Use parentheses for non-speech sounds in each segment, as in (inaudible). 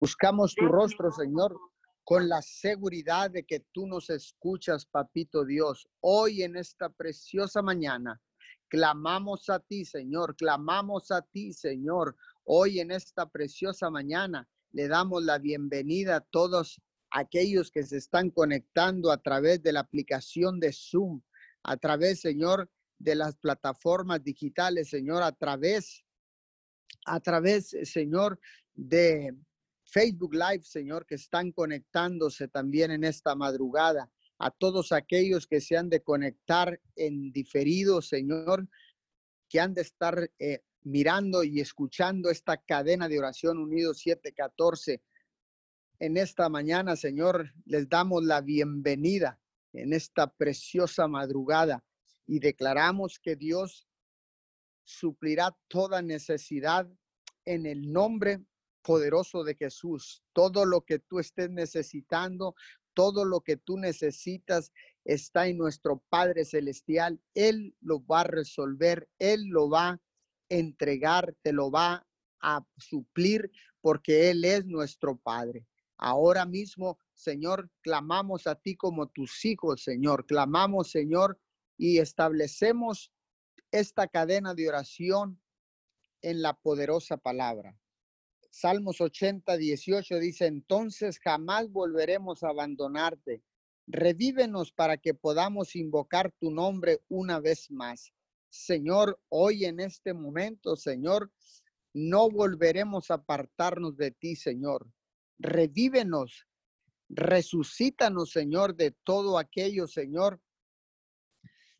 Buscamos tu rostro, Señor, con la seguridad de que tú nos escuchas, papito Dios. Hoy en esta preciosa mañana, clamamos a ti, Señor, clamamos a ti, Señor. Hoy en esta preciosa mañana le damos la bienvenida a todos aquellos que se están conectando a través de la aplicación de Zoom, a través, Señor, de las plataformas digitales, Señor, a través, a través, Señor, de Facebook Live, Señor, que están conectándose también en esta madrugada. A todos aquellos que se han de conectar en diferido, Señor, que han de estar eh, mirando y escuchando esta cadena de oración unido 714. En esta mañana, Señor, les damos la bienvenida en esta preciosa madrugada y declaramos que Dios suplirá toda necesidad en el nombre poderoso de Jesús. Todo lo que tú estés necesitando, todo lo que tú necesitas está en nuestro Padre Celestial. Él lo va a resolver, Él lo va a entregar, te lo va a suplir porque Él es nuestro Padre. Ahora mismo, Señor, clamamos a ti como tus hijos, Señor. Clamamos, Señor, y establecemos esta cadena de oración en la poderosa palabra. Salmos 80, 18 dice, entonces jamás volveremos a abandonarte. Revívenos para que podamos invocar tu nombre una vez más. Señor, hoy en este momento, Señor, no volveremos a apartarnos de ti, Señor. Revívenos, resucítanos, Señor, de todo aquello, Señor,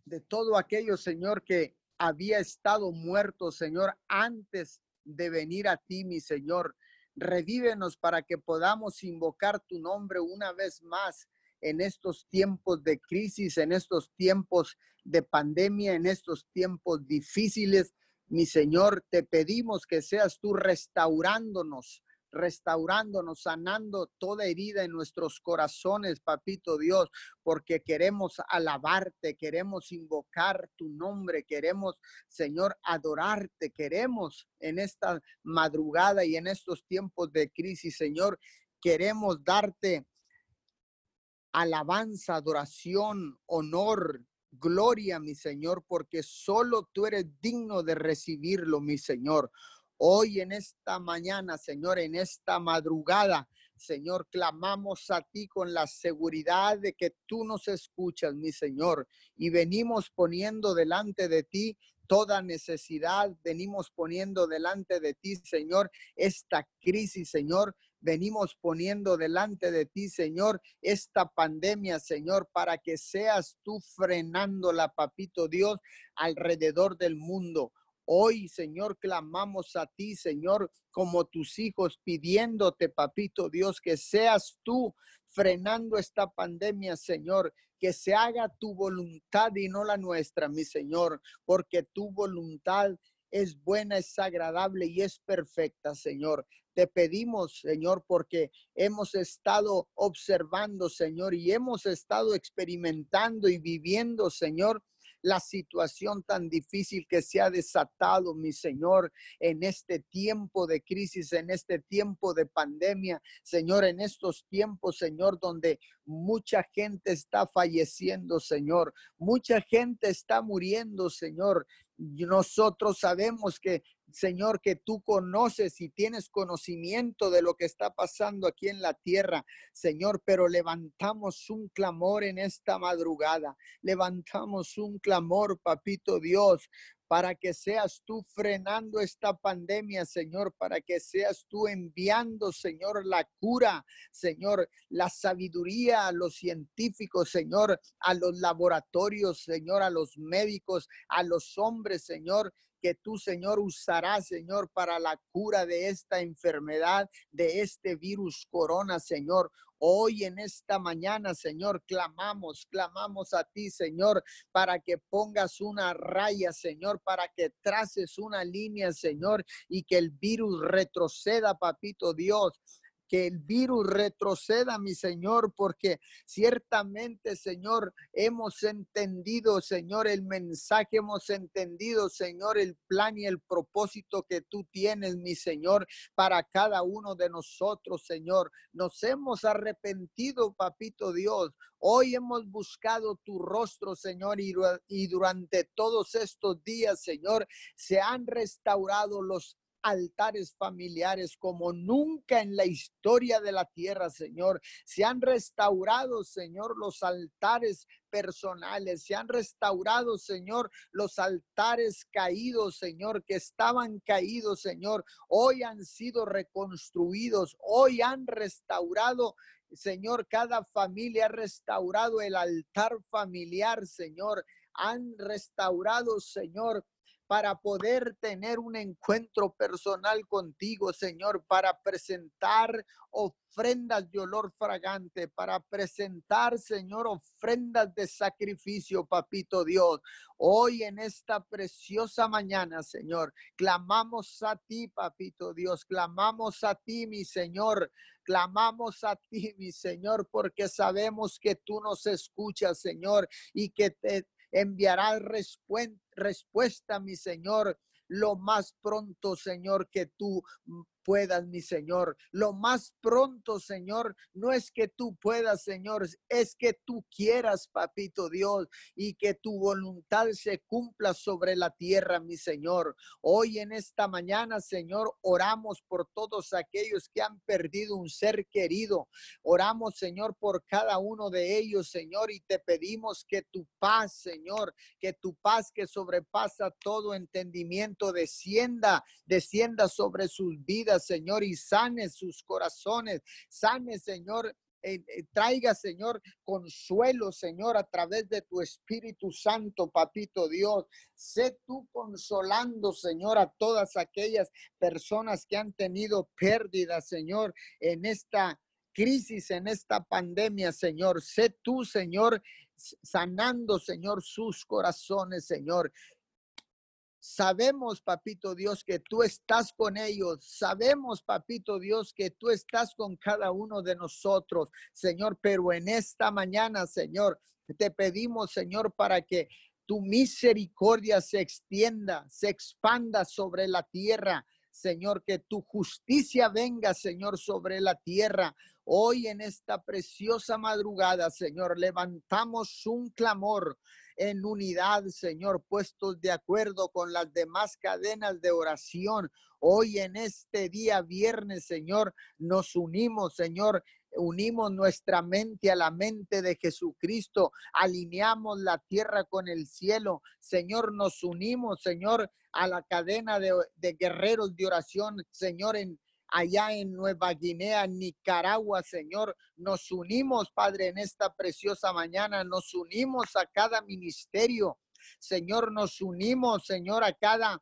de todo aquello, Señor, que había estado muerto, Señor, antes de venir a ti, mi Señor. Revívenos para que podamos invocar tu nombre una vez más en estos tiempos de crisis, en estos tiempos de pandemia, en estos tiempos difíciles. Mi Señor, te pedimos que seas tú restaurándonos, restaurándonos, sanando toda herida en nuestros corazones, papito Dios, porque queremos alabarte, queremos invocar tu nombre, queremos, Señor, adorarte, queremos en esta madrugada y en estos tiempos de crisis, Señor, queremos darte alabanza, adoración, honor, gloria, mi Señor, porque solo tú eres digno de recibirlo, mi Señor. Hoy en esta mañana, Señor, en esta madrugada, Señor, clamamos a ti con la seguridad de que tú nos escuchas, mi Señor, y venimos poniendo delante de ti toda necesidad, venimos poniendo delante de ti, Señor, esta crisis, Señor, venimos poniendo delante de ti, Señor, esta pandemia, Señor, para que seas tú frenándola, papito Dios, alrededor del mundo. Hoy, Señor, clamamos a ti, Señor, como tus hijos, pidiéndote, papito Dios, que seas tú frenando esta pandemia, Señor, que se haga tu voluntad y no la nuestra, mi Señor, porque tu voluntad es buena, es agradable y es perfecta, Señor. Te pedimos, Señor, porque hemos estado observando, Señor, y hemos estado experimentando y viviendo, Señor, la situación tan difícil que se ha desatado, mi Señor, en este tiempo de crisis, en este tiempo de pandemia, Señor, en estos tiempos, Señor, donde mucha gente está falleciendo, Señor, mucha gente está muriendo, Señor. Nosotros sabemos que Señor, que tú conoces y tienes conocimiento de lo que está pasando aquí en la tierra, Señor, pero levantamos un clamor en esta madrugada, levantamos un clamor, papito Dios, para que seas tú frenando esta pandemia, Señor, para que seas tú enviando, Señor, la cura, Señor, la sabiduría a los científicos, Señor, a los laboratorios, Señor, a los médicos, a los hombres, Señor, que tú, Señor, usarás, Señor, para la cura de esta enfermedad, de este virus corona, Señor. Hoy en esta mañana, Señor, clamamos, clamamos a ti, Señor, para que pongas una raya, Señor, para que traces una línea, Señor, y que el virus retroceda, papito Dios que el virus retroceda, mi Señor, porque ciertamente, Señor, hemos entendido, Señor, el mensaje, hemos entendido, Señor, el plan y el propósito que tú tienes, mi Señor, para cada uno de nosotros, Señor. Nos hemos arrepentido, papito Dios. Hoy hemos buscado tu rostro, Señor, y, y durante todos estos días, Señor, se han restaurado los altares familiares como nunca en la historia de la tierra, Señor. Se han restaurado, Señor, los altares personales, se han restaurado, Señor, los altares caídos, Señor, que estaban caídos, Señor. Hoy han sido reconstruidos, hoy han restaurado Señor, cada familia ha restaurado el altar familiar, Señor. Han restaurado, Señor, para poder tener un encuentro personal contigo, Señor, para presentar ofrendas de olor fragante, para presentar, Señor, ofrendas de sacrificio, papito Dios. Hoy en esta preciosa mañana, Señor, clamamos a ti, papito Dios, clamamos a ti, mi Señor, clamamos a ti, mi Señor, porque sabemos que tú nos escuchas, Señor, y que te enviará respuesta, mi Señor, lo más pronto, Señor, que tú puedas, mi Señor. Lo más pronto, Señor, no es que tú puedas, Señor, es que tú quieras, papito Dios, y que tu voluntad se cumpla sobre la tierra, mi Señor. Hoy en esta mañana, Señor, oramos por todos aquellos que han perdido un ser querido. Oramos, Señor, por cada uno de ellos, Señor, y te pedimos que tu paz, Señor, que tu paz que sobrepasa todo entendimiento descienda, descienda sobre sus vidas Señor, y sane sus corazones. Sane, Señor, eh, traiga, Señor, consuelo, Señor, a través de tu Espíritu Santo, Papito Dios. Sé tú consolando, Señor, a todas aquellas personas que han tenido pérdidas, Señor, en esta crisis, en esta pandemia, Señor. Sé tú, Señor, sanando, Señor, sus corazones, Señor. Sabemos, papito Dios, que tú estás con ellos. Sabemos, papito Dios, que tú estás con cada uno de nosotros, Señor. Pero en esta mañana, Señor, te pedimos, Señor, para que tu misericordia se extienda, se expanda sobre la tierra. Señor, que tu justicia venga, Señor, sobre la tierra. Hoy en esta preciosa madrugada, Señor, levantamos un clamor en unidad, Señor, puestos de acuerdo con las demás cadenas de oración. Hoy en este día viernes, Señor, nos unimos, Señor, unimos nuestra mente a la mente de Jesucristo, alineamos la tierra con el cielo. Señor, nos unimos, Señor, a la cadena de, guerreros de oración, Señor, en, allá en Nueva Guinea, Nicaragua, Señor. Nos unimos, Padre, en esta preciosa mañana, nos unimos a cada ministerio. Señor, nos unimos, Señor, a cada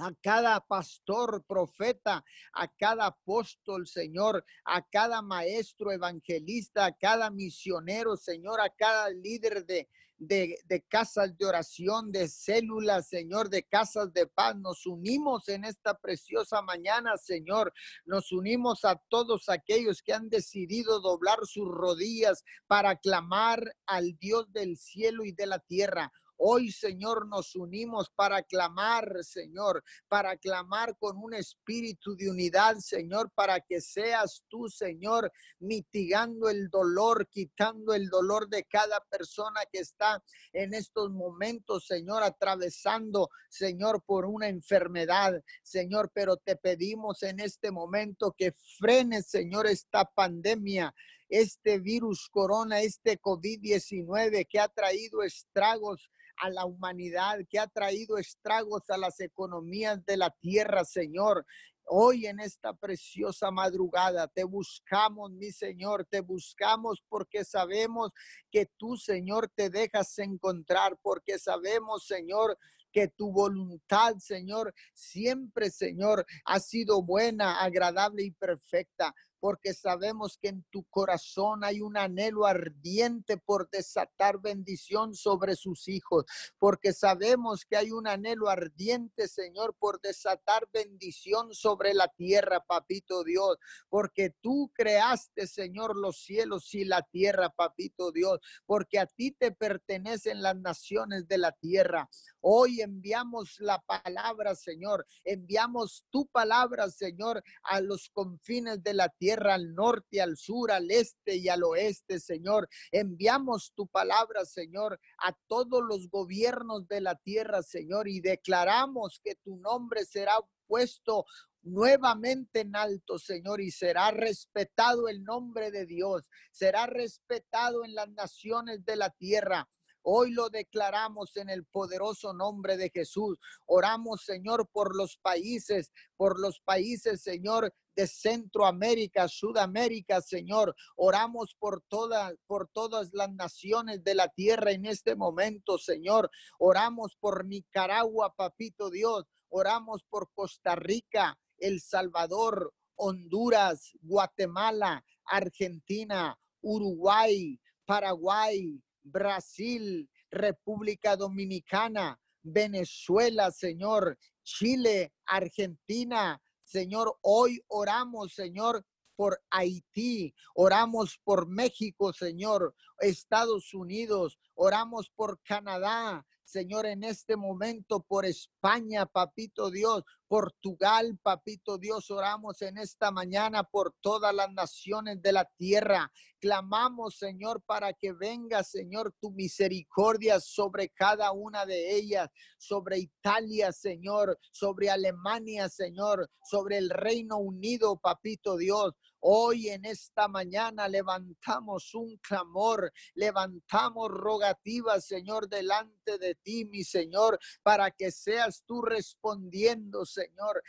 a cada pastor, profeta, a cada apóstol, Señor, a cada maestro evangelista, a cada misionero, Señor, a cada líder de, de, casas de oración, de células, Señor, de casas de paz. Nos unimos en esta preciosa mañana, Señor. Nos unimos a todos aquellos que han decidido doblar sus rodillas para clamar al Dios del cielo y de la tierra. Hoy, Señor, nos unimos para clamar, Señor, para clamar con un espíritu de unidad, Señor, para que seas tú, Señor, mitigando el dolor, quitando el dolor de cada persona que está en estos momentos, Señor, atravesando, Señor, por una enfermedad, Señor, pero te pedimos en este momento que frenes, Señor, esta pandemia este virus corona, este COVID-19 que ha traído estragos a la humanidad, que ha traído estragos a las economías de la tierra, Señor. Hoy en esta preciosa madrugada te buscamos, mi Señor, te buscamos porque sabemos que tú, Señor, te dejas encontrar, porque sabemos, Señor, que tu voluntad, Señor, siempre, Señor, ha sido buena, agradable y perfecta porque sabemos que en tu corazón hay un anhelo ardiente por desatar bendición sobre sus hijos, porque sabemos que hay un anhelo ardiente, Señor, por desatar bendición sobre la tierra, papito Dios, porque tú creaste, Señor, los cielos y la tierra, papito Dios, porque a ti te pertenecen las naciones de la tierra. Hoy enviamos la palabra, Señor, enviamos tu palabra, Señor, a los confines de la tierra al norte, al sur, al este y al oeste, Señor. Enviamos tu palabra, Señor, a todos los gobiernos de la tierra, Señor, y declaramos que tu nombre será puesto nuevamente en alto, Señor, y será respetado el nombre de Dios, será respetado en las naciones de la tierra. Hoy lo declaramos en el poderoso nombre de Jesús. Oramos, Señor, por los países, por los países, Señor, de Centroamérica, Sudamérica, Señor. Oramos por todas, por todas las naciones de la tierra en este momento, Señor. Oramos por Nicaragua, papito Dios. Oramos por Costa Rica, El Salvador, Honduras, Guatemala, Argentina, Uruguay, Paraguay, Brasil, República Dominicana, Venezuela, Señor, Chile, Argentina, Señor, hoy oramos, Señor, por Haití, oramos por México, Señor, Estados Unidos, oramos por Canadá, Señor, en este momento por España, papito Dios, Portugal, papito Dios, oramos en esta mañana por todas las naciones de la tierra. Clamamos, Señor, para que venga, Señor, tu misericordia sobre cada una de ellas, sobre Italia, Señor, sobre Alemania, Señor, sobre el Reino Unido, papito Dios. Hoy en esta mañana levantamos un clamor, levantamos rogativas, Señor, delante de ti, mi Señor, para que seas tú respondiendo, Señor.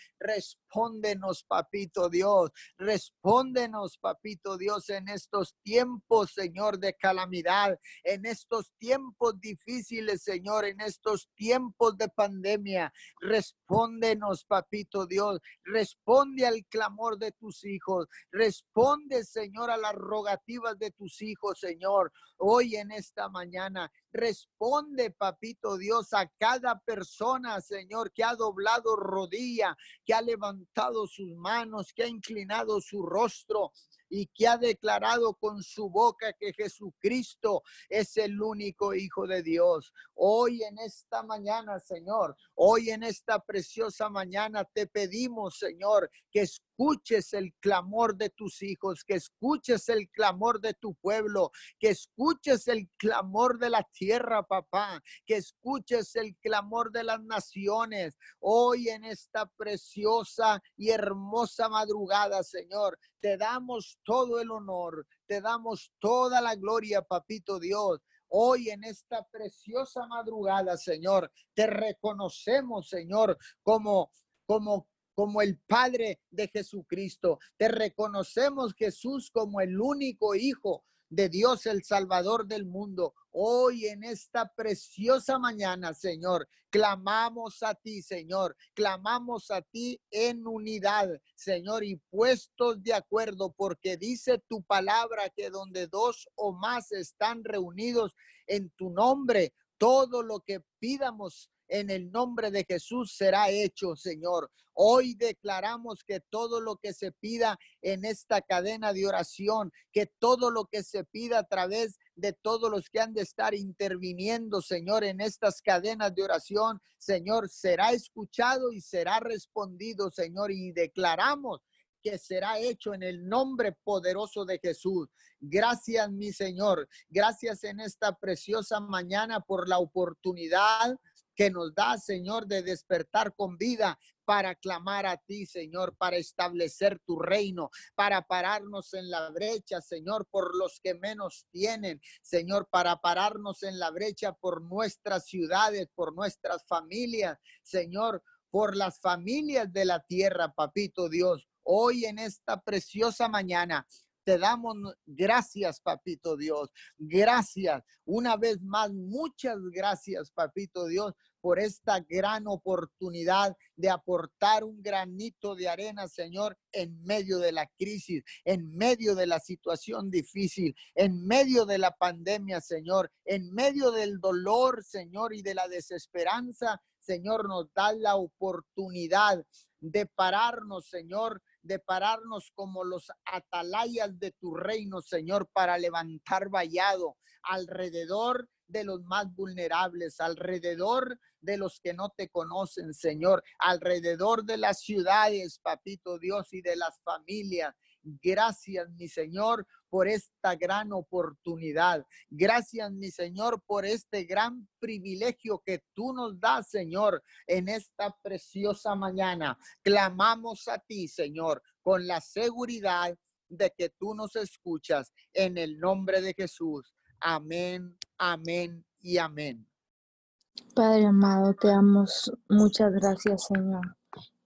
Respóndenos, papito Dios. Respóndenos, papito Dios, en estos tiempos, Señor, de calamidad, en estos tiempos difíciles, Señor, en estos tiempos de pandemia. Respóndenos, papito Dios. Responde al clamor de tus hijos. Responde, Señor, a las rogativas de tus hijos, Señor, hoy en esta mañana. Responde, papito Dios, a cada persona, Señor, que ha doblado rodilla, que ha levantado sus manos, que ha inclinado su rostro y que ha declarado con su boca que Jesucristo es el único Hijo de Dios. Hoy en esta mañana, Señor, hoy en esta preciosa mañana te pedimos, Señor, que escuches el clamor de tus hijos, que escuches el clamor de tu pueblo, que escuches el clamor de la tierra, papá, que escuches el clamor de las naciones. Hoy en esta preciosa y hermosa madrugada, Señor, te damos todo el honor, te damos toda la gloria, papito Dios. Hoy en esta preciosa madrugada, Señor, te reconocemos, Señor, como como como el Padre de Jesucristo. Te reconocemos, Jesús, como el único Hijo de Dios, el Salvador del mundo. Hoy en esta preciosa mañana, Señor, clamamos a ti, Señor, clamamos a ti en unidad, Señor, y puestos de acuerdo, porque dice tu palabra que donde dos o más están reunidos en tu nombre, todo lo que pidamos en el nombre de Jesús será hecho, Señor. Hoy declaramos que todo lo que se pida en esta cadena de oración, que todo lo que se pida a través de todos los que han de estar interviniendo, Señor, en estas cadenas de oración, Señor, será escuchado y será respondido, Señor, y declaramos que será hecho en el nombre poderoso de Jesús. Gracias, mi Señor. Gracias en esta preciosa mañana por la oportunidad que nos da, Señor, de despertar con vida para clamar a ti, Señor, para establecer tu reino, para pararnos en la brecha, Señor, por los que menos tienen, Señor, para pararnos en la brecha por nuestras ciudades, por nuestras familias, Señor, por las familias de la tierra, papito Dios. Hoy en esta preciosa mañana te damos gracias, papito Dios. Gracias. Una vez más, muchas gracias, papito Dios, por esta gran oportunidad de aportar un granito de arena, Señor, en medio de la crisis, en medio de la situación difícil, en medio de la pandemia, Señor, en medio del dolor, Señor, y de la desesperanza. Señor, nos da la oportunidad de pararnos, Señor, de pararnos como los atalayas de tu reino, Señor, para levantar vallado alrededor de los más vulnerables, alrededor de los que no te conocen, Señor, alrededor de las ciudades, papito Dios, y de las familias. Gracias, mi Señor, por esta gran oportunidad. Gracias, mi Señor, por este gran privilegio que tú nos das, Señor, en esta preciosa mañana. Clamamos a ti, Señor, con la seguridad de que tú nos escuchas en el nombre de Jesús. Amén, amén y amén. Padre amado, te damos muchas gracias, Señor.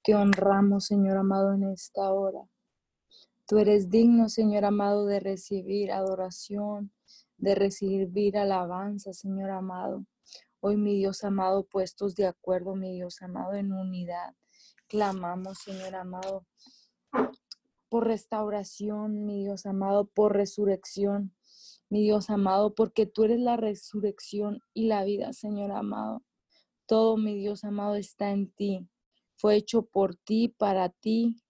Te honramos, Señor amado, en esta hora. Tú eres digno, Señor amado, de recibir adoración, de recibir alabanza, Señor amado. Hoy, mi Dios amado, puestos de acuerdo, mi Dios amado, en unidad, clamamos, Señor amado, por restauración, mi Dios amado, por resurrección, mi Dios amado, porque tú eres la resurrección y la vida, Señor amado. Todo, mi Dios amado, está en ti. Fue hecho por ti, para ti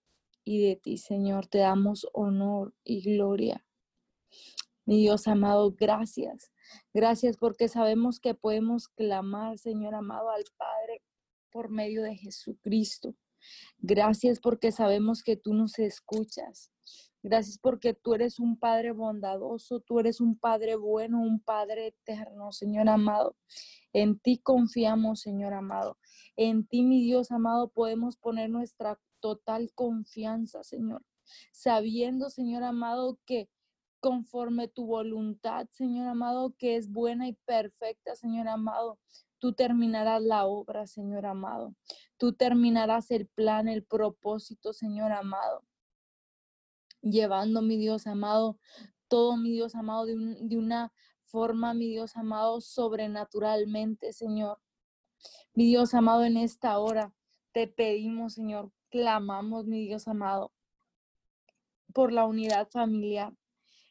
y de ti, Señor. Te damos honor y gloria. Mi Dios amado, gracias. Gracias porque sabemos que podemos clamar, Señor amado, al Padre por medio de Jesucristo. Gracias porque sabemos que tú nos escuchas. Gracias porque tú eres un Padre bondadoso, tú eres un Padre bueno, un Padre eterno, Señor amado. En ti confiamos, Señor amado. En ti, mi Dios amado, podemos poner nuestra total confianza, Señor. Sabiendo, Señor amado, que conforme tu voluntad, Señor amado, que es buena y perfecta, Señor amado, tú terminarás la obra, Señor amado. Tú terminarás el plan, el propósito, Señor amado llevando, mi Dios amado, todo, mi Dios amado, de, de una forma, mi Dios amado, sobrenaturalmente, Señor. Mi Dios amado, en esta hora te pedimos, Señor, clamamos, mi Dios amado, por la unidad familiar.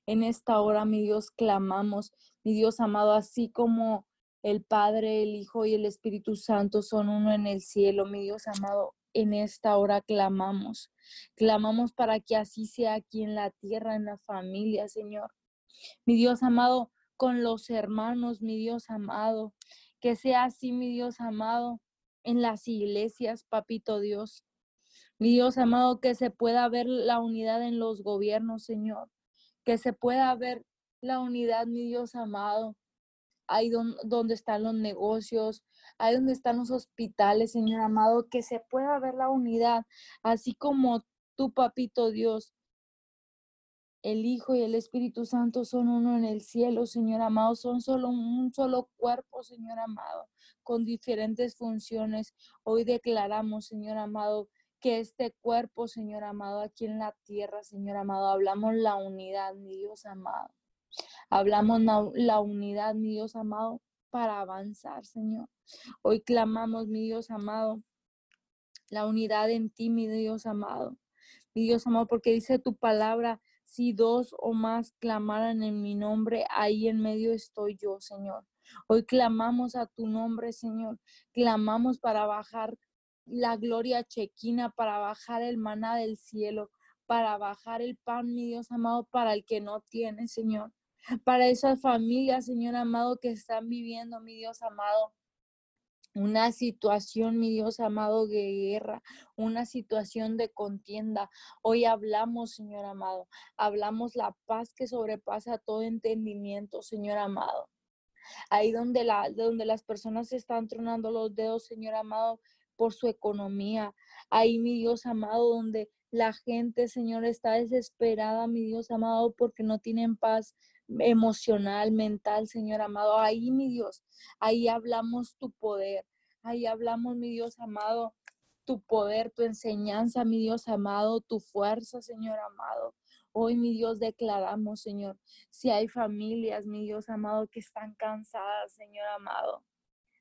En esta hora, mi Dios, clamamos, mi Dios amado, así como el Padre, el Hijo y el Espíritu Santo son uno en el cielo, mi Dios amado, en esta hora clamamos. Clamamos para que así sea aquí en la tierra, en la familia, Señor. Mi Dios amado, con los hermanos, mi Dios amado. Que sea así, mi Dios amado, en las iglesias, papito Dios. Mi Dios amado, que se pueda ver la unidad en los gobiernos, Señor. Que se pueda ver la unidad, mi Dios amado, ahí donde están los negocios, ahí donde están los hospitales, Señor amado, que se pueda ver la unidad, así como tu papito Dios, el Hijo y el Espíritu Santo son uno en el cielo, Señor amado, son solo un solo cuerpo, Señor amado, con diferentes funciones. Hoy declaramos, Señor amado, que este cuerpo, Señor amado, aquí en la tierra, Señor amado, hablamos la unidad, mi Dios amado. Hablamos la unidad, mi Dios amado, para avanzar, Señor. Hoy clamamos, mi Dios amado, la unidad en ti, mi Dios amado. Mi Dios amado, porque dice tu palabra, si dos o más clamaran en mi nombre, ahí en medio estoy yo, Señor. Hoy clamamos a tu nombre, Señor. Clamamos para bajar la gloria chequina, para bajar el maná del cielo, para bajar el pan, mi Dios amado, para el que no tiene, Señor para esas familias, Señor amado, que están viviendo, mi Dios amado, una situación, mi Dios amado, de guerra, una situación de contienda. Hoy hablamos, Señor amado, hablamos la paz que sobrepasa todo entendimiento, Señor amado. Ahí donde, donde las personas están tronando los dedos, Señor amado, por su economía. Ahí, mi Dios amado, donde la gente, Señor, está desesperada, mi Dios amado, porque no tienen paz emocional, mental, Señor amado. Ahí, mi Dios, ahí hablamos tu poder. Ahí hablamos, mi Dios amado, tu poder, tu enseñanza, mi Dios amado, tu fuerza, Señor amado. Hoy, mi Dios, declaramos, Señor, si hay familias, mi Dios amado, que están cansadas, Señor amado,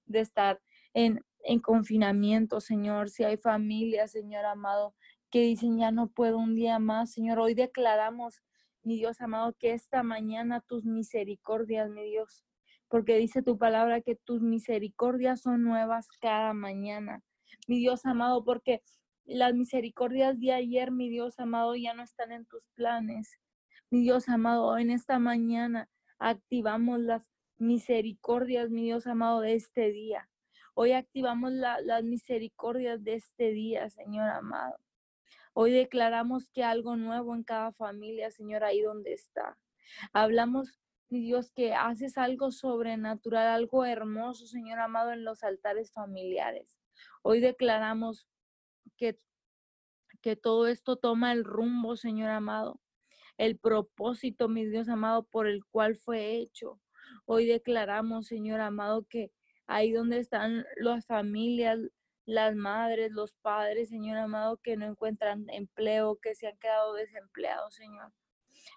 de estar en, en confinamiento, Señor, si hay familias, Señor amado, que dicen ya no puedo un día más, Señor, hoy declaramos, mi Dios amado, que esta mañana tus misericordias, mi Dios, porque dice tu palabra que tus misericordias son nuevas cada mañana, mi Dios amado, porque las misericordias de ayer, mi Dios amado, ya no están en tus planes. Mi Dios amado, en esta mañana activamos las misericordias, mi Dios amado, de este día. Hoy activamos las misericordias de este día, Señor amado. Hoy declaramos que algo nuevo en cada familia, Señor, ahí donde está. Hablamos, mi Dios, que haces algo sobrenatural, algo hermoso, Señor amado, en los altares familiares. Hoy declaramos que, que todo esto toma el rumbo, Señor amado, el propósito, mi Dios amado, por el cual fue hecho. Hoy declaramos, Señor amado, que ahí donde están las familias, las madres, los padres, Señor amado, que no encuentran empleo, que se han quedado desempleados, Señor.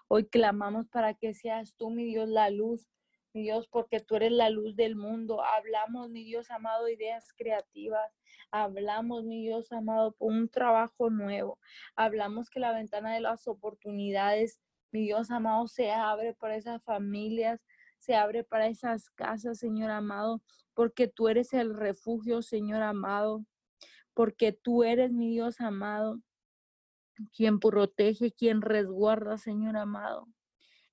Hoy clamamos para que seas tú, mi Dios, la luz, mi Dios, porque tú eres la luz del mundo. Hablamos, mi Dios amado, ideas creativas. Hablamos, mi Dios amado, por un trabajo nuevo. Hablamos que la ventana de las oportunidades, mi Dios amado, se abre para esas familias, se abre para esas casas, Señor amado, porque tú eres el refugio, Señor amado, porque tú eres mi Dios amado, quien protege, quien resguarda, Señor amado.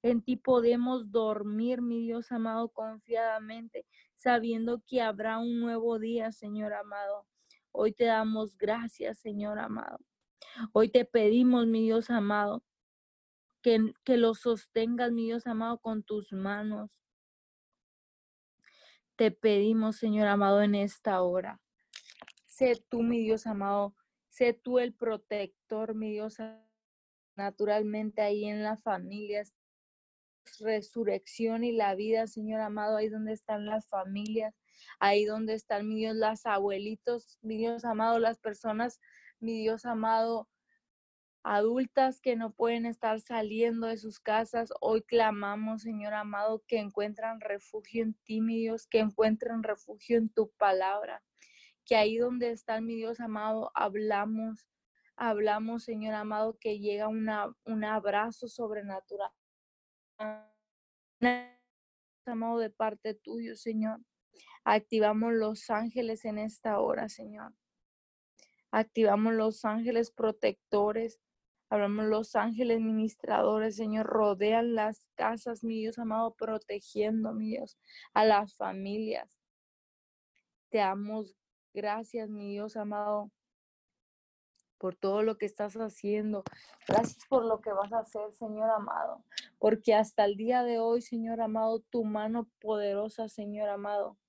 En ti podemos dormir, mi Dios amado, confiadamente, sabiendo que habrá un nuevo día, Señor amado. Hoy te damos gracias, Señor amado. Hoy te pedimos, mi Dios amado, que, que lo sostengas, mi Dios amado, con tus manos. Te pedimos, Señor amado, en esta hora. Sé tú, mi Dios amado, sé tú el protector, mi Dios, naturalmente ahí en las familias. Resurrección y la vida, Señor amado, ahí donde están las familias ahí donde están, mi Dios, las abuelitos, mi Dios amado, las personas, mi Dios amado, adultas que no pueden estar saliendo de sus casas. Hoy clamamos, Señor amado, que encuentran refugio en ti, mi Dios, que encuentren refugio en tu palabra. Que ahí donde están, mi Dios amado, hablamos, hablamos, Señor amado, que llega una, un abrazo sobrenatural. Amado de parte tuyo, Señor. Activamos los ángeles en esta hora, Señor. Activamos los ángeles protectores. Hablamos los ángeles ministradores, Señor. Rodean las casas, mi Dios amado, protegiendo, mi Dios, a las familias. Te damos gracias, mi Dios amado, por todo lo que estás haciendo. Gracias por lo que vas a hacer, Señor amado. Porque hasta el día de hoy, Señor amado, tu mano poderosa, Señor amado,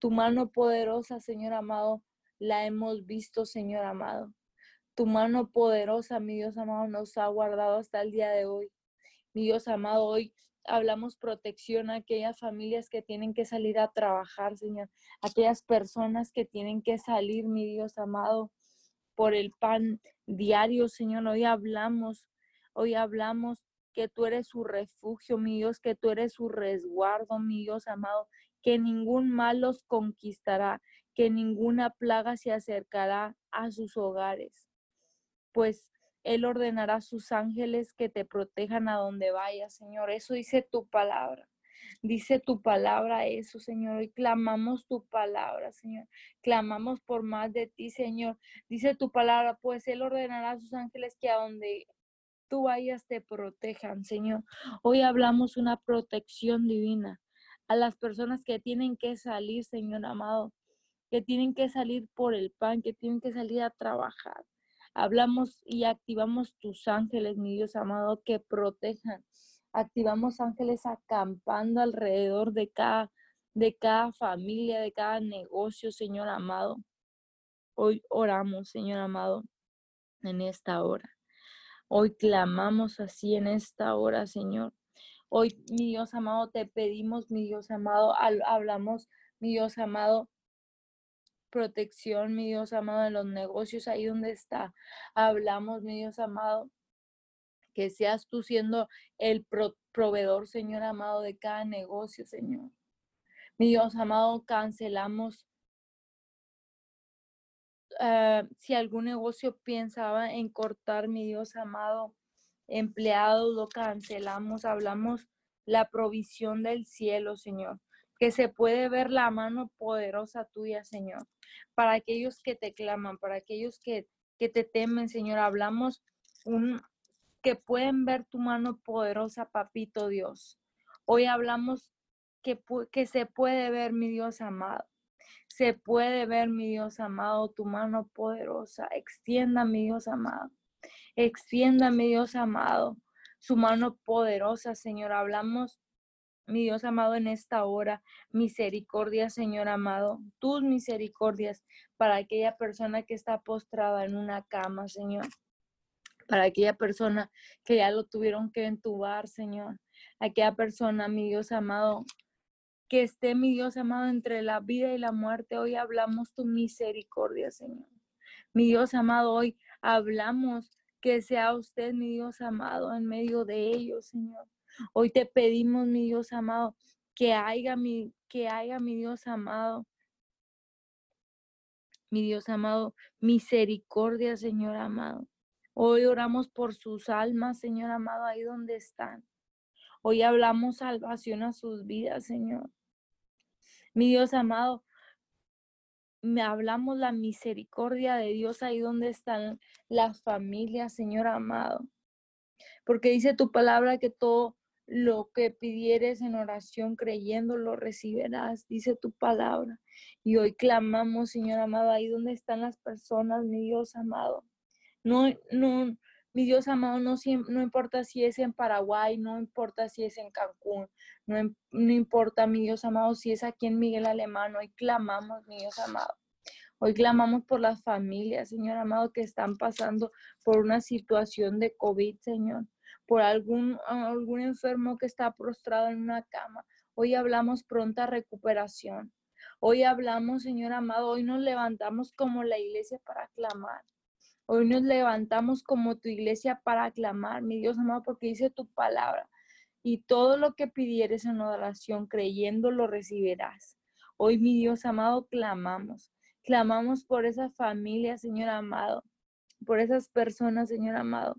tu mano poderosa, Señor amado, la hemos visto, Señor amado. Tu mano poderosa, mi Dios amado, nos ha guardado hasta el día de hoy. Mi Dios amado, hoy hablamos protección a aquellas familias que tienen que salir a trabajar, Señor. Aquellas personas que tienen que salir, mi Dios amado, por el pan diario, Señor. Hoy hablamos, hoy hablamos que tú eres su refugio, mi Dios, que tú eres su resguardo, mi Dios amado, que ningún mal los conquistará, que ninguna plaga se acercará a sus hogares, pues Él ordenará a sus ángeles que te protejan a donde vayas, Señor. Eso dice tu palabra. Dice tu palabra eso, Señor. Y clamamos tu palabra, Señor. Clamamos por más de ti, Señor. Dice tu palabra, pues Él ordenará a sus ángeles que a donde tú vayas te protejan, Señor. Hoy hablamos una protección divina a las personas que tienen que salir, Señor amado, que tienen que salir por el pan, que tienen que salir a trabajar. Hablamos y activamos tus ángeles, mi Dios amado, que protejan. Activamos ángeles acampando alrededor de cada, de cada familia, de cada negocio, Señor amado. Hoy oramos, Señor amado, en esta hora. Hoy clamamos así en esta hora, Señor. Hoy, mi Dios amado, te pedimos, mi Dios amado, hablamos, mi Dios amado, protección, mi Dios amado, en los negocios, ahí donde está. Hablamos, mi Dios amado, que seas tú siendo el proveedor, Señor amado, de cada negocio, Señor. Mi Dios amado, cancelamos ah, si algún negocio pensaba en cortar, mi Dios amado, empleados, lo cancelamos, hablamos la provisión del cielo, Señor, que se puede ver la mano poderosa tuya, Señor, para aquellos que te claman, para aquellos que, que te temen, Señor, hablamos un, que pueden ver tu mano poderosa, papito Dios. Hoy hablamos que, que se puede ver, mi Dios amado. Se puede ver, mi Dios amado, tu mano poderosa. Extienda, mi Dios amado. Extienda, mi Dios amado, su mano poderosa, Señor. Hablamos, mi Dios amado, en esta hora. Misericordia, Señor amado. Tus misericordias para aquella persona que está postrada en una cama, Señor para aquella persona que ya lo tuvieron que entubar, Señor. Aquella persona, mi Dios amado, que esté, mi Dios amado, entre la vida y la muerte. Hoy hablamos tu misericordia, Señor. Mi Dios amado, hoy hablamos que sea usted, mi Dios amado, en medio de ellos, Señor. Hoy te pedimos, mi Dios amado, que haya mi, que haya, mi Dios amado, mi Dios amado, misericordia, Señor amado. Hoy oramos por sus almas, Señor amado, ahí donde están. Hoy hablamos salvación a sus vidas, Señor. Mi Dios amado, me hablamos la misericordia de Dios ahí donde están las familias, Señor amado. Porque dice tu palabra que todo lo que pidieres en oración creyendo lo recibirás, dice tu palabra. Y hoy clamamos, Señor amado, ahí donde están las personas, mi Dios amado no, no, mi Dios amado, no, no importa si es en Paraguay, no importa si es en Cancún, no, no importa, mi Dios amado, si es aquí en Miguel Alemán, hoy clamamos, mi Dios amado. Hoy clamamos por las familias, Señor amado, que están pasando por una situación de COVID, Señor, por algún, algún enfermo que está prostrado en una cama. Hoy hablamos pronta recuperación. Hoy hablamos, Señor amado, hoy nos levantamos como la iglesia para clamar. Hoy nos levantamos como tu iglesia para aclamar, mi Dios amado, porque dice tu palabra. Y todo lo que pidieres en oración, creyendo, lo recibirás. Hoy, mi Dios amado, clamamos. Clamamos por esa familia, Señor amado, por esas personas, Señor amado,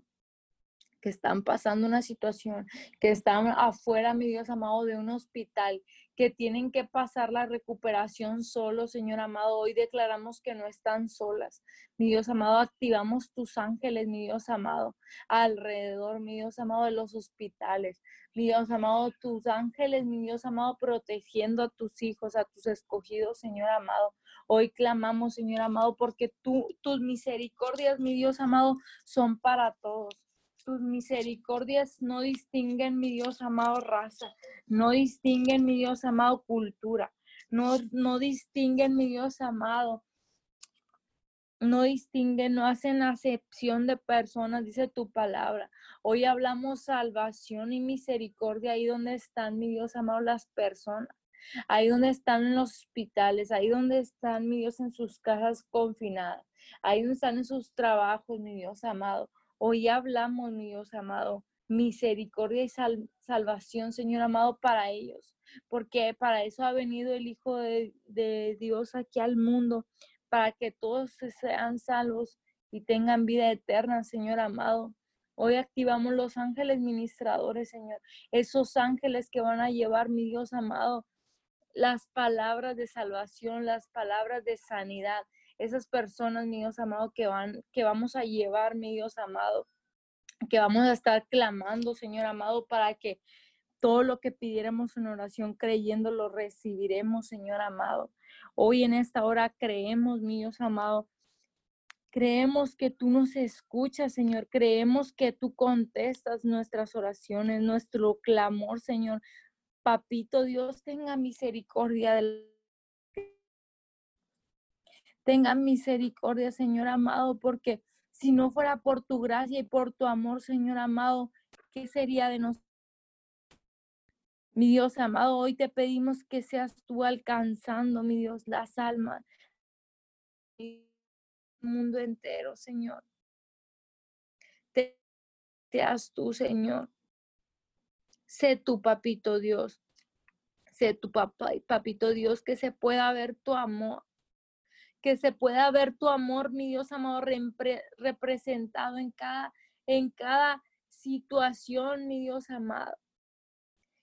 que están pasando una situación, que están afuera, mi Dios amado, de un hospital, que tienen que pasar la recuperación solo, Señor amado. Hoy declaramos que no están solas. Mi Dios amado, activamos tus ángeles, mi Dios amado, alrededor, mi Dios amado, de los hospitales. Mi Dios amado, tus ángeles, mi Dios amado, protegiendo a tus hijos, a tus escogidos, Señor amado. Hoy clamamos, Señor amado, porque tú, tus misericordias, mi Dios amado, son para todos tus misericordias no distinguen, mi Dios amado, raza, no distinguen, mi Dios amado, cultura, no, no distinguen, mi Dios amado, no distinguen, no hacen acepción de personas, dice tu palabra. Hoy hablamos salvación y misericordia ahí donde están, mi Dios amado, las personas. Ahí donde están en los hospitales, ahí donde están, mi Dios, en sus casas confinadas, ahí donde están en sus trabajos, mi Dios amado. Hoy hablamos, mi Dios amado, misericordia y salvación, Señor amado, para ellos, porque para eso ha venido el Hijo de, de Dios aquí al mundo, para que todos sean salvos y tengan vida eterna, Señor amado. Hoy activamos los ángeles ministradores, Señor, esos ángeles que van a llevar, mi Dios amado, las palabras de salvación, las palabras de sanidad, esas personas, mi Dios amado, que van, que vamos a llevar, mi Dios amado, que vamos a estar clamando, Señor amado, para que todo lo que pidiéramos en oración creyendo lo recibiremos, Señor amado. Hoy en esta hora creemos, mi Dios amado, Creemos que tú nos escuchas, Señor. Creemos que tú contestas nuestras oraciones, nuestro clamor, Señor. Papito Dios, tenga misericordia del Tenga misericordia, Señor amado, porque si no fuera por tu gracia y por tu amor, Señor amado, ¿qué sería de nosotros? Mi Dios amado, hoy te pedimos que seas tú alcanzando, mi Dios, las almas del mundo entero, Señor. Te, seas tú, Señor. Sé tu papito Dios. Sé tu papá papito Dios, que se pueda ver tu amor que se pueda ver tu amor, mi Dios amado, representado en cada, en cada situación, mi Dios amado.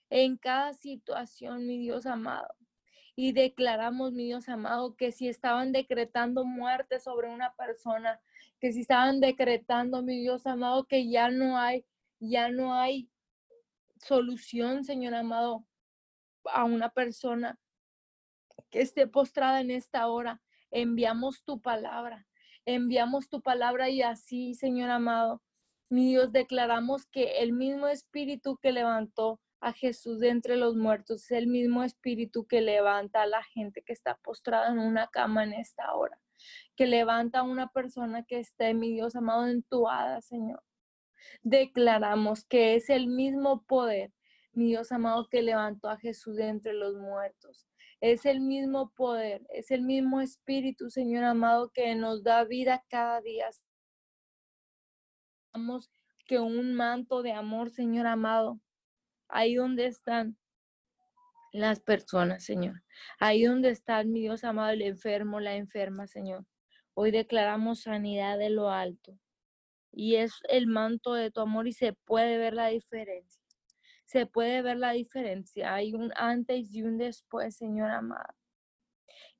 En cada situación, mi Dios amado. Y declaramos, mi Dios amado, que si estaban decretando muerte sobre una persona, que si estaban decretando, mi Dios amado, que ya no hay, ya no hay solución, Señor amado, a una persona que esté postrada en esta hora. Enviamos tu palabra, enviamos tu palabra y así, Señor amado, mi Dios, declaramos que el mismo espíritu que levantó a Jesús de entre los muertos es el mismo espíritu que levanta a la gente que está postrada en una cama en esta hora, que levanta a una persona que esté, mi Dios amado, entuada, Señor. Declaramos que es el mismo poder, mi Dios amado, que levantó a Jesús de entre los muertos. Es el mismo poder, es el mismo espíritu, Señor amado, que nos da vida cada día que un manto de amor, Señor amado, ahí donde están las personas, Señor. Ahí donde está mi Dios amado, el enfermo, la enferma, Señor. Hoy declaramos sanidad de lo alto. Y es el manto de tu amor y se puede ver la diferencia. Se puede ver la diferencia. Hay un antes y un después, Señor amado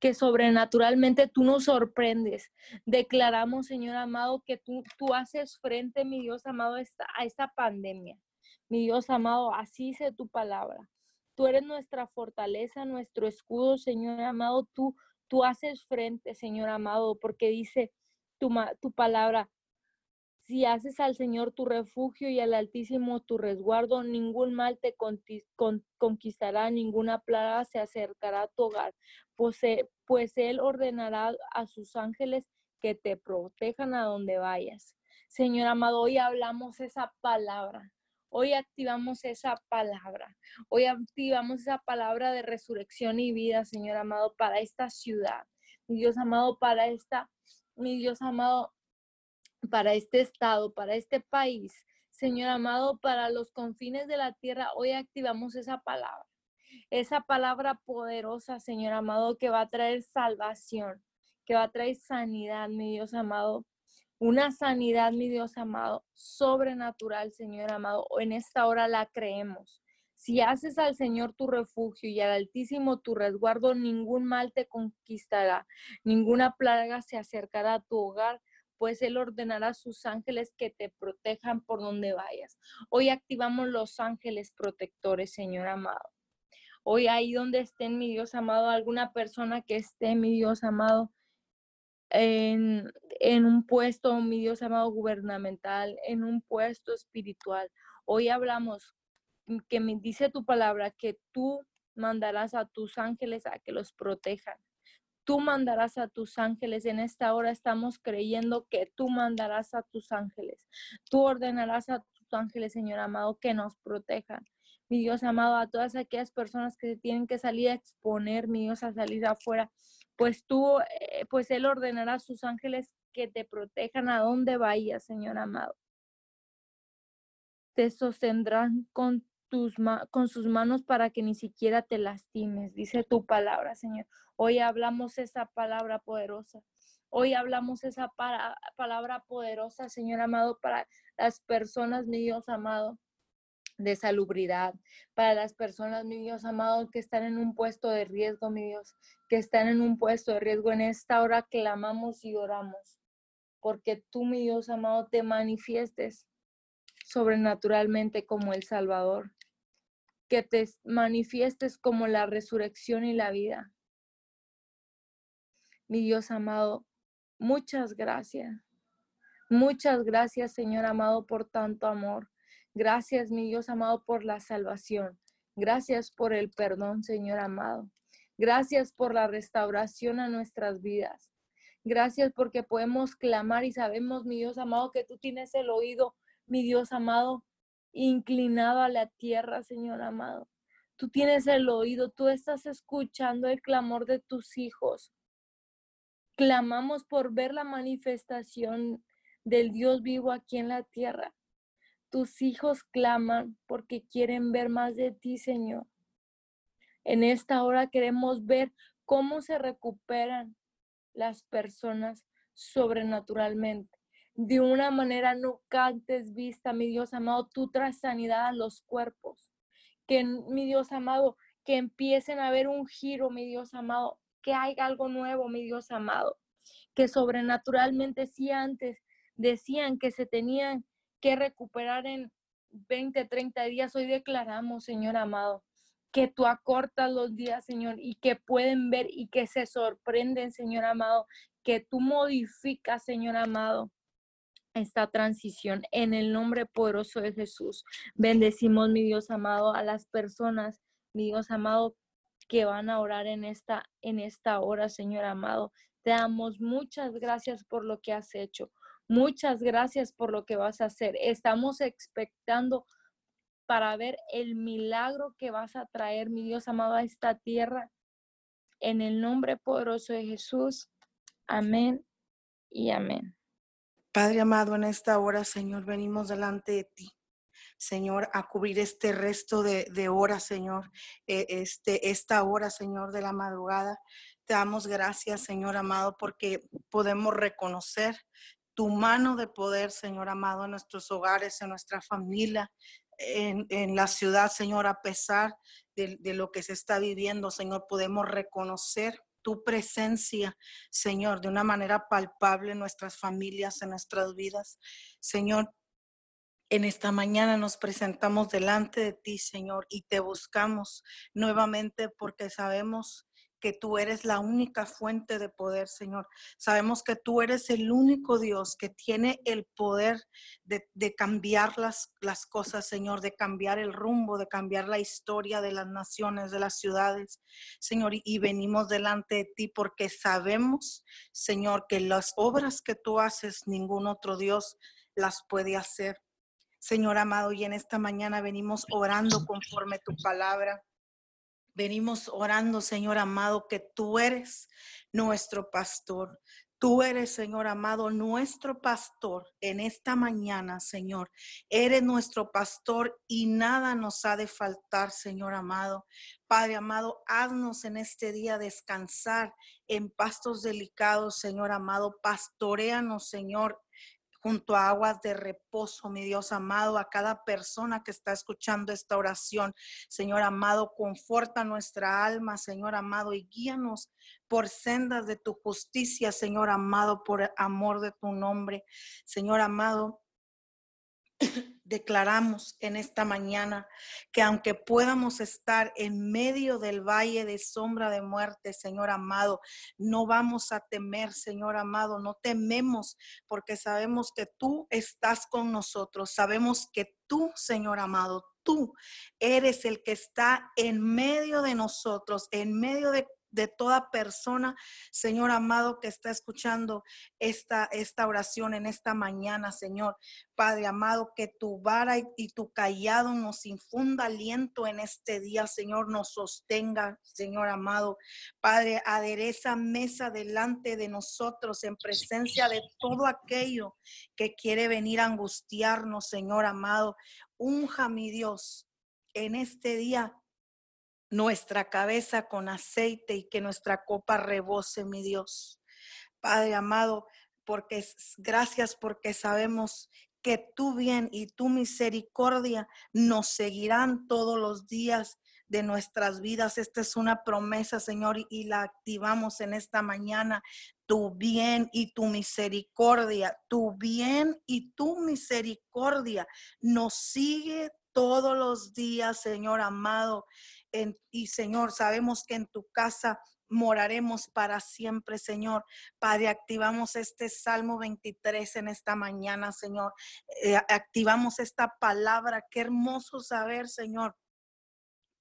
que sobrenaturalmente tú nos sorprendes. Declaramos, Señor amado, que tú, tú haces frente, mi Dios amado, a esta pandemia. Mi Dios amado, así dice tu palabra. Tú eres nuestra fortaleza, nuestro escudo, Señor amado. Tú, tú haces frente, Señor amado, porque dice tu, tu palabra, si haces al Señor tu refugio y al Altísimo tu resguardo, ningún mal te conquistará, ninguna plaga se acercará a tu hogar, pues, e, pues Él ordenará a sus ángeles que te protejan a donde vayas. Señor amado, hoy hablamos esa palabra. Hoy activamos esa palabra. Hoy activamos esa palabra de resurrección y vida, Señor amado, para esta ciudad. Mi Dios amado, para esta, mi Dios amado, para este estado, para este país. Señor amado, para los confines de la tierra, hoy activamos esa palabra. Esa palabra poderosa, Señor amado, que va a traer salvación, que va a traer sanidad, mi Dios amado. Una sanidad, mi Dios amado, sobrenatural, Señor amado. En esta hora la creemos. Si haces al Señor tu refugio y al Altísimo tu resguardo, ningún mal te conquistará, ninguna plaga se acercará a tu hogar, pues Él ordenará a sus ángeles que te protejan por donde vayas. Hoy activamos los ángeles protectores, Señor amado. Hoy ahí donde esté mi Dios amado, alguna persona que esté, mi Dios amado, en, en un puesto, mi Dios amado, gubernamental, en un puesto espiritual. Hoy hablamos que me dice tu palabra que tú mandarás a tus ángeles a que los protejan. Tú mandarás a tus ángeles. En esta hora estamos creyendo que tú mandarás a tus ángeles. Tú ordenarás a tus ángeles, Señor amado, que nos protejan. Mi Dios amado, a todas aquellas personas que se tienen que salir a exponer, mi Dios, a salir afuera, pues tú, eh, pues Él ordenará a sus ángeles que te protejan a donde vayas, Señor amado. Te sostendrán con con sus manos para que ni siquiera te lastimes, dice tu palabra, Señor. Hoy hablamos esa palabra poderosa. Hoy hablamos esa palabra poderosa, Señor amado, para las personas, mi Dios amado, de salubridad, para las personas, mi Dios amado, que están en un puesto de riesgo, mi Dios, que están en un puesto de riesgo. En esta hora clamamos y oramos, porque tú, mi Dios amado, te manifiestes sobrenaturalmente como el Salvador que te manifiestes como la resurrección y la vida. Mi Dios amado, muchas gracias. Muchas gracias, Señor amado, por tanto amor. Gracias, mi Dios amado, por la salvación. Gracias por el perdón, Señor amado. Gracias por la restauración a nuestras vidas. Gracias porque podemos clamar y sabemos, mi Dios amado, que tú tienes el oído, mi Dios amado, inclinado a la tierra, Señor amado. Tú tienes el oído, tú estás escuchando el clamor de tus hijos. Clamamos por ver la manifestación del Dios vivo aquí en la tierra. Tus hijos claman porque quieren ver más de ti, Señor. En esta hora queremos ver cómo se recuperan las personas sobrenaturalmente. De una manera nunca antes vista, mi Dios amado, tú traes sanidad a los cuerpos. Que, mi Dios amado, que empiecen a ver un giro, mi Dios amado, que haya algo nuevo, mi Dios amado. Que sobrenaturalmente, si antes decían que se tenían que recuperar en 20, 30 días, hoy declaramos, Señor amado, que tú acortas los días, Señor, y que pueden ver y que se sorprenden, Señor amado, que tú modificas, Señor amado, esta transición en el nombre poderoso de Jesús. Bendecimos, mi Dios amado, a las personas, mi Dios amado, que van a orar en esta en esta hora, Señor amado. Te damos muchas gracias por lo que has hecho. Muchas gracias por lo que vas a hacer. Estamos expectando para ver el milagro que vas a traer, mi Dios amado, a esta tierra. En el nombre poderoso de Jesús. Amén y amén. Padre amado, en esta hora, Señor, venimos delante de ti. Señor, a cubrir este resto de, de horas, Señor, eh, este, esta hora, Señor, de la madrugada. Te damos gracias, Señor amado, porque podemos reconocer tu mano de poder, Señor amado, en nuestros hogares, en nuestra familia, en, en la ciudad, Señor, a pesar de, de lo que se está viviendo, Señor, podemos reconocer tu presencia, Señor, de una manera palpable en nuestras familias, en nuestras vidas. Señor, en esta mañana nos presentamos delante de ti, Señor, y te buscamos nuevamente porque sabemos que tú eres la única fuente de poder, Señor. Sabemos que tú eres el único Dios que tiene el poder de, cambiar las, cosas, Señor, de cambiar el rumbo, de cambiar la historia de las naciones, de las ciudades, Señor. Y, y venimos delante de ti porque sabemos, Señor, que las obras que tú haces, ningún otro Dios las puede hacer. Señor amado, y en esta mañana venimos orando conforme tu palabra. Venimos orando, Señor amado, que tú eres nuestro pastor. Tú eres, Señor amado, nuestro pastor en esta mañana, Señor. Eres nuestro pastor y nada nos ha de faltar, Señor amado. Padre amado, haznos en este día descansar en pastos delicados, Señor amado. Pastoreanos, Señor, junto a aguas de reposo, mi Dios amado, a cada persona que está escuchando esta oración. Señor amado, conforta nuestra alma, Señor amado, y guíanos por sendas de tu justicia, Señor amado, por amor de tu nombre. Señor amado, declaramos en esta mañana que aunque podamos estar en medio del valle de sombra de muerte, Señor amado, no vamos a temer, Señor amado, no tememos porque sabemos que tú estás con nosotros, sabemos que tú, Señor amado, tú eres el que está en medio de nosotros, en medio de de toda persona, Señor amado, que está escuchando esta, esta oración en esta mañana, Señor. Padre amado, que tu vara y, tu callado nos infunda aliento en este día, Señor, nos sostenga, Señor amado. Padre, adereza mesa delante de nosotros en presencia de todo aquello que quiere venir a angustiarnos, Señor amado. Unja, mi Dios, en este día nuestra cabeza con aceite y que nuestra copa rebose, mi Dios. Padre amado, porque gracias porque sabemos que tu bien y tu misericordia nos seguirán todos los días de nuestras vidas. Esta es una promesa, Señor, y la activamos en esta mañana. Tu bien y tu misericordia, tu bien y tu misericordia nos sigue todos los días, Señor amado y Señor, sabemos que en tu casa moraremos para siempre, Señor. Padre, activamos este Salmo 23 en esta mañana, Señor. Eh, activamos esta palabra. Qué hermoso saber, Señor.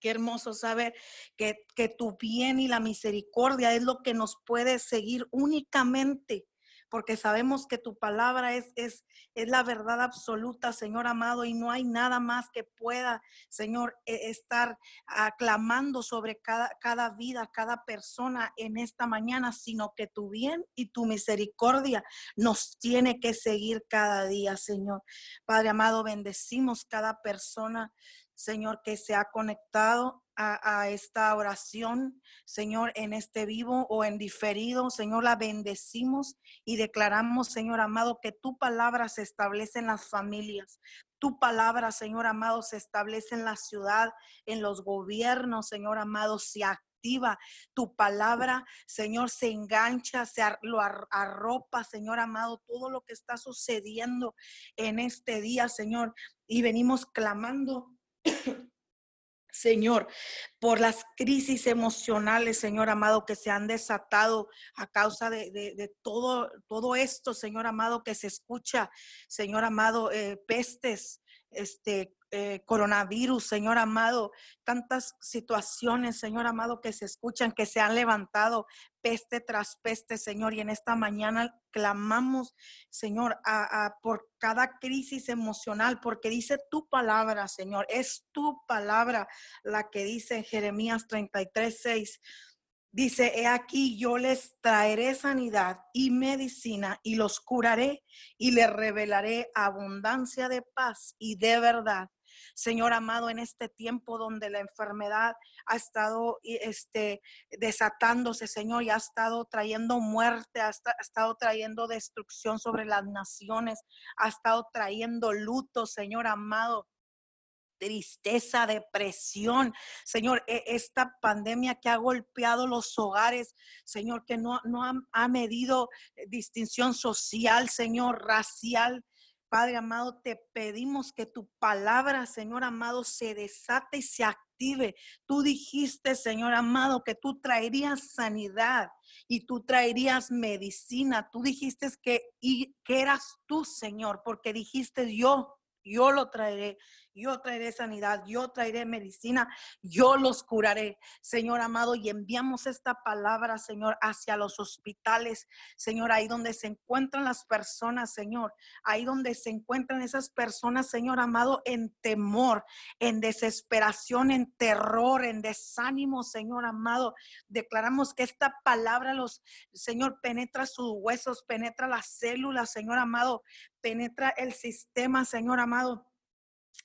Qué hermoso saber que, que tu bien y la misericordia es lo que nos puede seguir únicamente porque sabemos que tu palabra es, es, es la verdad absoluta, Señor amado, y no hay nada más que pueda, Señor, e, estar aclamando sobre cada, cada vida, cada persona en esta mañana, sino que tu bien y tu misericordia nos tiene que seguir cada día, Señor. Padre amado, bendecimos cada persona Señor, que se ha conectado a, esta oración, Señor, en este vivo o en diferido. Señor, la bendecimos y declaramos, Señor amado, que tu palabra se establece en las familias. Tu palabra, Señor amado, se establece en la ciudad, en los gobiernos, Señor amado, se activa. Tu palabra, Señor, se engancha, se arropa, Señor amado, todo lo que está sucediendo en este día, Señor. Y venimos clamando Señor, por las crisis emocionales, Señor amado, que se han desatado a causa de, todo, todo esto, Señor amado, que se escucha, Señor amado, eh, pestes, este, eh, coronavirus, Señor amado, tantas situaciones, Señor amado, que se escuchan, que se han levantado peste tras peste, Señor, y en esta mañana clamamos, Señor, a, por cada crisis emocional, porque dice tu palabra, Señor, es tu palabra la que dice Jeremías 33, 6. Dice, he aquí yo les traeré sanidad y medicina y los curaré y les revelaré abundancia de paz y de verdad. Señor amado, en este tiempo donde la enfermedad ha estado este, desatándose, Señor, y ha estado trayendo muerte, ha, ha estado trayendo destrucción sobre las naciones, ha estado trayendo luto, Señor amado tristeza, depresión. Señor, e, esta pandemia que ha golpeado los hogares, Señor, que no, no ha, medido eh, distinción social, Señor, racial. Padre amado, te pedimos que tu palabra, Señor amado, se desate y se active. Tú dijiste, Señor amado, que tú traerías sanidad y tú traerías medicina. Tú dijiste que, y, que eras tú, Señor, porque dijiste yo, yo lo traeré yo traeré sanidad, yo traeré medicina, yo los curaré, Señor amado, y enviamos esta palabra, Señor, hacia los hospitales, Señor, ahí donde se encuentran las personas, Señor, ahí donde se encuentran esas personas, Señor amado, en temor, en desesperación, en terror, en desánimo, Señor amado. Declaramos que esta palabra los, Señor, penetra sus huesos, penetra las células, Señor amado, penetra el sistema, Señor amado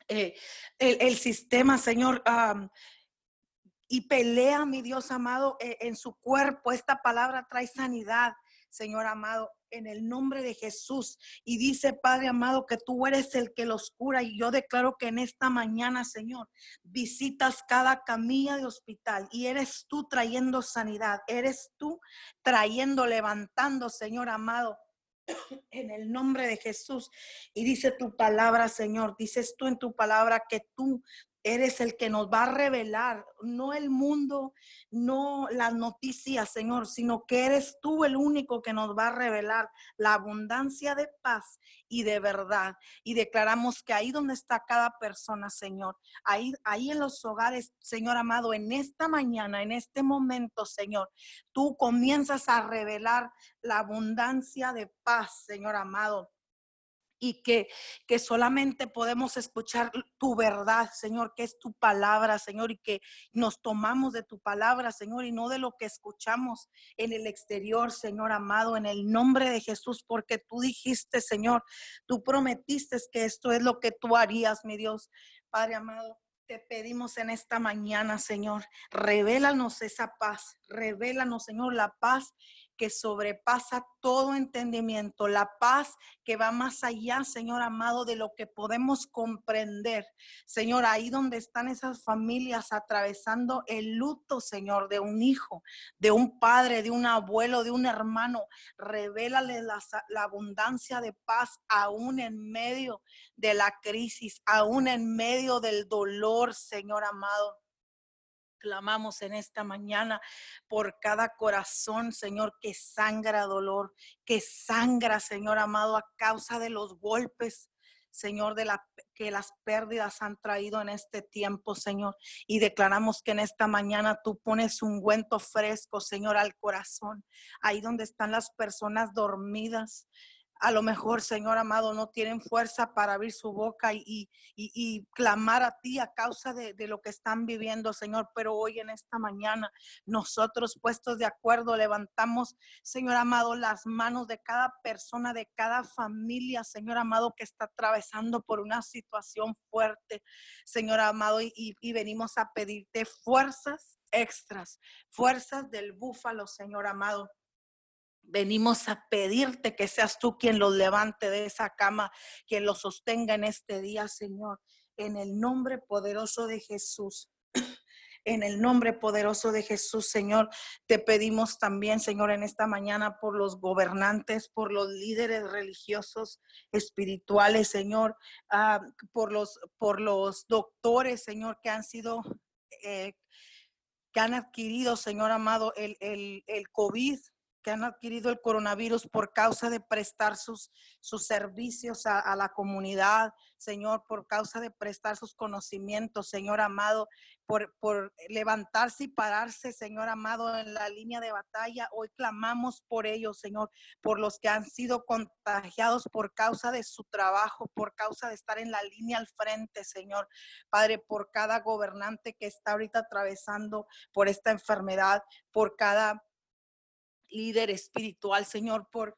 eh, el, sistema, Señor. y pelea, mi Dios amado, eh, en su cuerpo. Esta palabra trae sanidad, Señor amado, en el nombre de Jesús. Y dice, Padre amado, que tú eres el que los cura. Y yo declaro que en esta mañana, Señor, visitas cada camilla de hospital y eres tú trayendo sanidad. Eres tú trayendo, levantando, Señor amado en el nombre de Jesús. Y dice tu palabra, Señor, dices tú en tu palabra que tú eres el que nos va a revelar, no el mundo, no las noticias, Señor, sino que eres tú el único que nos va a revelar la abundancia de paz y de verdad. Y declaramos que ahí donde está cada persona, Señor, ahí, ahí en los hogares, Señor amado, en esta mañana, en este momento, Señor, tú comienzas a revelar la abundancia de paz, Señor amado y que, que solamente podemos escuchar tu verdad, Señor, que es tu palabra, Señor, y que nos tomamos de tu palabra, Señor, y no de lo que escuchamos en el exterior, Señor amado, en el nombre de Jesús, porque tú dijiste, Señor, tú prometiste que esto es lo que tú harías, mi Dios, Padre amado. Te pedimos en esta mañana, Señor, revélanos esa paz, revélanos, Señor, la paz que sobrepasa todo entendimiento, la paz que va más allá, Señor amado, de lo que podemos comprender. Señor, ahí donde están esas familias atravesando el luto, Señor, de un hijo, de un padre, de un abuelo, de un hermano, revélale la, la abundancia de paz aún en medio de la crisis, aún en medio del dolor, Señor amado. Clamamos en esta mañana por cada corazón, Señor, que sangra dolor, que sangra, Señor amado, a causa de los golpes, Señor, de la que las pérdidas han traído en este tiempo, Señor. Y declaramos que en esta mañana tú pones un guento fresco, Señor, al corazón, ahí donde están las personas dormidas, a lo mejor, Señor amado, no tienen fuerza para abrir su boca y, y, clamar a ti a causa de, de, lo que están viviendo, Señor. Pero hoy en esta mañana, nosotros puestos de acuerdo, levantamos, Señor amado, las manos de cada persona, de cada familia, Señor amado, que está atravesando por una situación fuerte, Señor amado, y, y venimos a pedirte fuerzas extras, fuerzas del búfalo, Señor amado Venimos a pedirte que seas tú quien los levante de esa cama, quien los sostenga en este día, Señor, en el nombre poderoso de Jesús. (clears throat) En el nombre poderoso de Jesús, Señor, te pedimos también, Señor, en esta mañana por los gobernantes, por los líderes religiosos, espirituales, Señor, ah, por, los, por los doctores, Señor, que han sido, eh, que han adquirido, Señor amado, el, el, el COVID, que han adquirido el coronavirus por causa de prestar sus, sus servicios a, la comunidad, Señor, por causa de prestar sus conocimientos, Señor amado, por, por levantarse y pararse, Señor amado, en la línea de batalla. Hoy clamamos por ellos, Señor, por los que han sido contagiados por causa de su trabajo, por causa de estar en la línea al frente, Señor. Padre, por cada gobernante que está ahorita atravesando por esta enfermedad, por cada líder espiritual, Señor, por,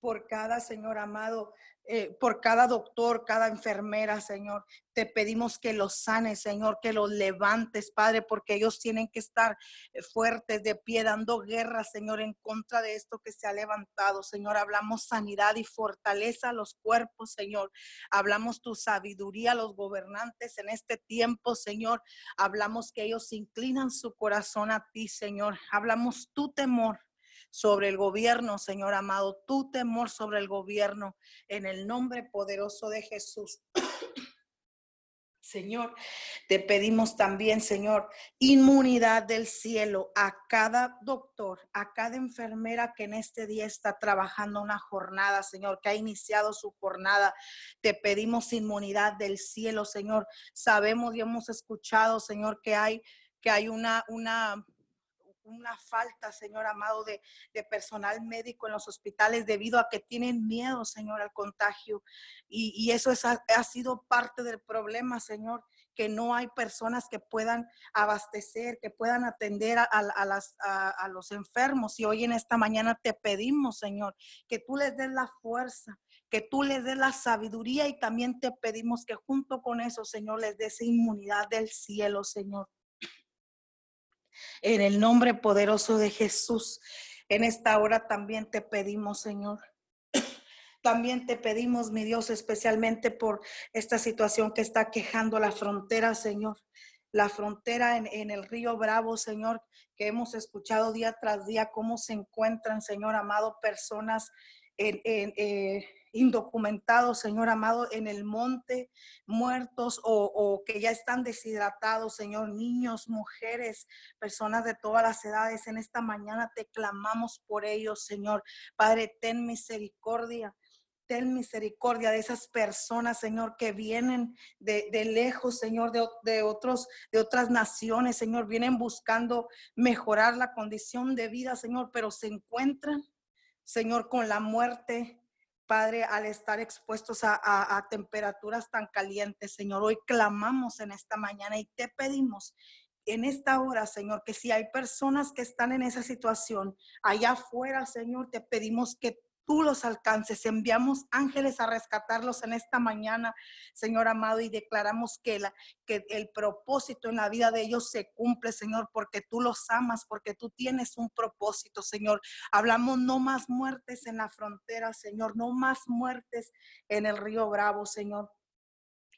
por cada, Señor amado, eh, por cada doctor, cada enfermera, Señor. Te pedimos que los sanes, Señor, que los levantes, Padre, porque ellos tienen que estar eh, fuertes de pie, dando guerra, Señor, en contra de esto que se ha levantado, Señor. Hablamos sanidad y fortaleza a los cuerpos, Señor. Hablamos tu sabiduría a los gobernantes en este tiempo, Señor. Hablamos que ellos inclinan su corazón a ti, Señor. Hablamos tu temor sobre el gobierno, Señor amado, tu temor sobre el gobierno, en el nombre poderoso de Jesús. Señor, te pedimos también, Señor, inmunidad del cielo a cada doctor, a cada enfermera que en este día está trabajando una jornada, Señor, que ha iniciado su jornada. Te pedimos inmunidad del cielo, Señor. Sabemos y hemos escuchado, Señor, que hay que hay una, una una falta, Señor amado, de, personal médico en los hospitales debido a que tienen miedo, Señor, al contagio. Y, eso ha, sido parte del problema, Señor, que no hay personas que puedan abastecer, que puedan atender a, los enfermos. Y hoy en esta mañana te pedimos, Señor, que tú les des la fuerza, que tú les des la sabiduría y también te pedimos que junto con eso, Señor, les des inmunidad del cielo, Señor. En el nombre poderoso de Jesús, en esta hora también te pedimos, Señor. (coughs) También te pedimos, mi Dios, especialmente por esta situación que está quejando la frontera, Señor. La frontera en, el río Bravo, Señor, que hemos escuchado día tras día cómo se encuentran, Señor amado, personas en, eh, indocumentados, Señor amado, en el monte, muertos o, que ya están deshidratados, Señor, niños, mujeres, personas de todas las edades. En esta mañana te clamamos por ellos, Señor. Padre, ten misericordia. Ten misericordia de esas personas, Señor, que vienen de, lejos, Señor, de, de, otros, de otras naciones, Señor, vienen buscando mejorar la condición de vida, Señor, pero se encuentran, Señor, con la muerte Padre, al estar expuestos a, temperaturas tan calientes, Señor, hoy clamamos en esta mañana y te pedimos en esta hora, Señor, que si hay personas que están en esa situación, allá afuera, Señor, te pedimos que tú los alcances. Enviamos ángeles a rescatarlos en esta mañana, Señor amado, y declaramos que, la, que el propósito en la vida de ellos se cumple, Señor, porque tú los amas, porque tú tienes un propósito, Señor. Hablamos no más muertes en la frontera, Señor, no más muertes en el río Bravo, Señor